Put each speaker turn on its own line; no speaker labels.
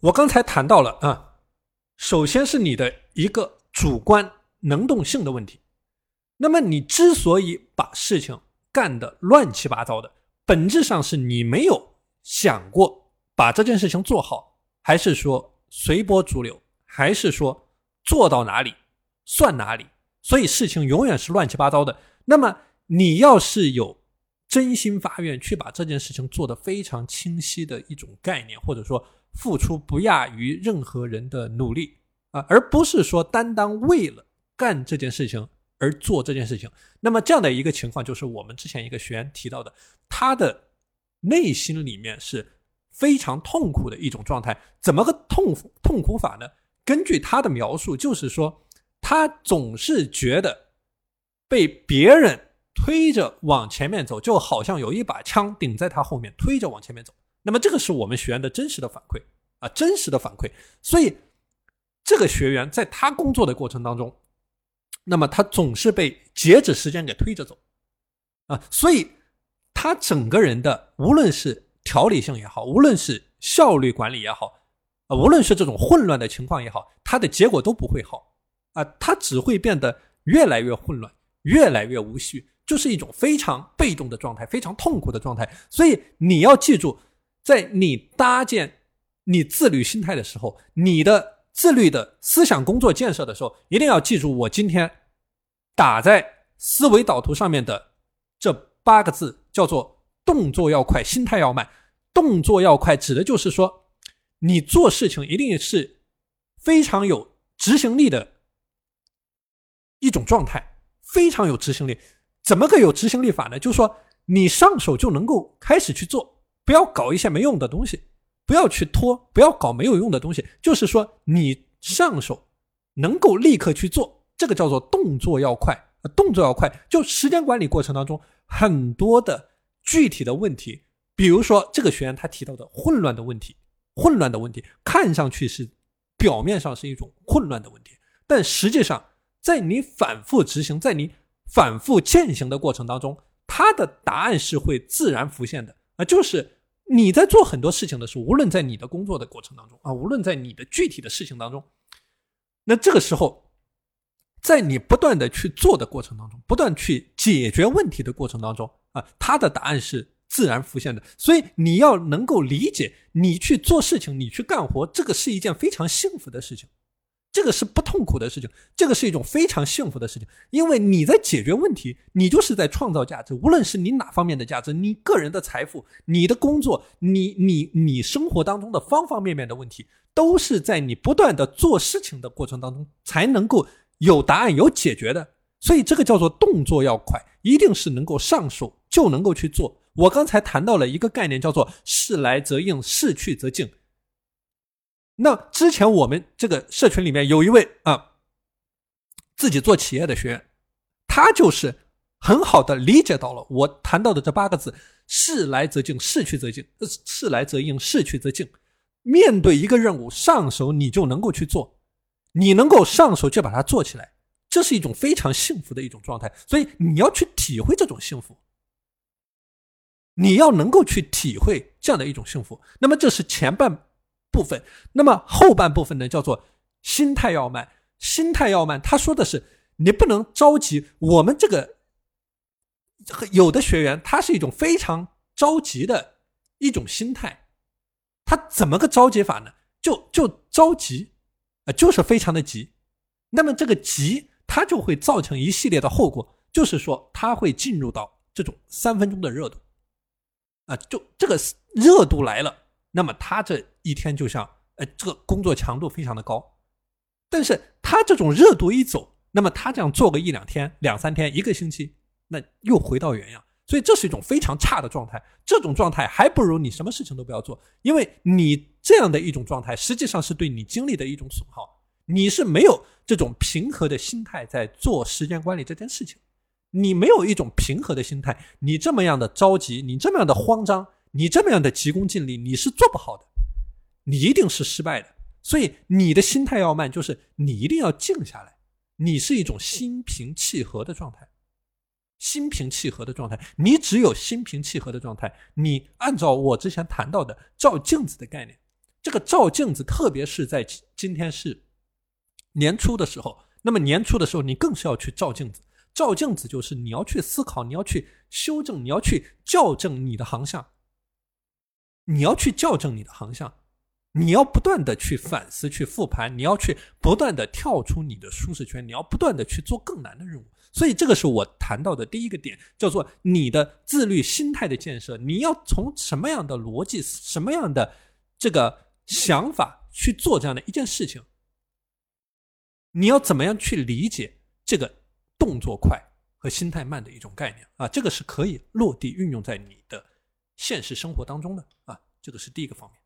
我刚才谈到了啊，首先是你的一个主观能动性的问题。那么你之所以把事情干得乱七八糟的，本质上是你没有想过把这件事情做好，还是说随波逐流，还是说做到哪里算哪里？所以事情永远是乱七八糟的。那么你要是有真心发愿去把这件事情做得非常清晰的一种概念，或者说。付出不亚于任何人的努力啊，而不是说单单为了干这件事情而做这件事情。那么这样的一个情况，就是我们之前一个学员提到的，他的内心里面是非常痛苦的一种状态。怎么个痛痛苦法呢？根据他的描述，就是说他总是觉得被别人推着往前面走，就好像有一把枪顶在他后面推着往前面走。那么这个是我们学员的真实的反馈啊，真实的反馈。所以这个学员在他工作的过程当中，那么他总是被截止时间给推着走啊，所以他整个人的无论是条理性也好，无论是效率管理也好，啊，无论是这种混乱的情况也好，他的结果都不会好啊，他只会变得越来越混乱，越来越无序，就是一种非常被动的状态，非常痛苦的状态。所以你要记住。在你搭建你自律心态的时候，你的自律的思想工作建设的时候，一定要记住我今天打在思维导图上面的这八个字，叫做动作要快，心态要慢。动作要快，指的就是说，你做事情一定是非常有执行力的一种状态，非常有执行力。怎么个有执行力法呢？就是说，你上手就能够开始去做。不要搞一些没用的东西，不要去拖，不要搞没有用的东西。就是说，你上手能够立刻去做，这个叫做动作要快。动作要快，就时间管理过程当中很多的具体的问题，比如说这个学员他提到的混乱的问题，混乱的问题看上去是表面上是一种混乱的问题，但实际上在你反复执行，在你反复践行的过程当中，他的答案是会自然浮现的啊，就是。你在做很多事情的时候，无论在你的工作的过程当中啊，无论在你的具体的事情当中，那这个时候，在你不断的去做的过程当中，不断去解决问题的过程当中啊，他的答案是自然浮现的。所以你要能够理解，你去做事情，你去干活，这个是一件非常幸福的事情。这个是不痛苦的事情，这个是一种非常幸福的事情，因为你在解决问题，你就是在创造价值。无论是你哪方面的价值，你个人的财富、你的工作、你你你生活当中的方方面面的问题，都是在你不断的做事情的过程当中才能够有答案、有解决的。所以这个叫做动作要快，一定是能够上手就能够去做。我刚才谈到了一个概念，叫做事来则应，事去则静。那之前我们这个社群里面有一位啊，自己做企业的学员，他就是很好的理解到了我谈到的这八个字：事来则进，事去则静；事来则应，事去则静。面对一个任务，上手你就能够去做，你能够上手就把它做起来，这是一种非常幸福的一种状态。所以你要去体会这种幸福，你要能够去体会这样的一种幸福。那么这是前半。部分，那么后半部分呢，叫做心态要慢。心态要慢，他说的是你不能着急。我们这个有的学员，他是一种非常着急的一种心态。他怎么个着急法呢？就就着急啊，就是非常的急。那么这个急，它就会造成一系列的后果，就是说他会进入到这种三分钟的热度啊，就这个热度来了。那么他这一天就像，呃，这个工作强度非常的高，但是他这种热度一走，那么他这样做个一两天、两三天、一个星期，那又回到原样，所以这是一种非常差的状态。这种状态还不如你什么事情都不要做，因为你这样的一种状态，实际上是对你精力的一种损耗。你是没有这种平和的心态在做时间管理这件事情，你没有一种平和的心态，你这么样的着急，你这么样的慌张。你这么样的急功近利，你是做不好的，你一定是失败的。所以你的心态要慢，就是你一定要静下来，你是一种心平气和的状态，心平气和的状态。你只有心平气和的状态，你按照我之前谈到的照镜子的概念，这个照镜子，特别是在今天是年初的时候，那么年初的时候，你更是要去照镜子。照镜子就是你要去思考，你要去修正，你要去校正你的航向，你要去校正你的航向，你要不断的去反思、去复盘，你要去不断的跳出你的舒适圈，你要不断的去做更难的任务。所以，这个是我谈到的第一个点，叫做你的自律心态的建设。你要从什么样的逻辑、什么样的这个想法去做这样的一件事情？你要怎么样去理解这个动作快和心态慢的一种概念啊？这个是可以落地运用在你的现实生活当中的啊。这个是第一个方面。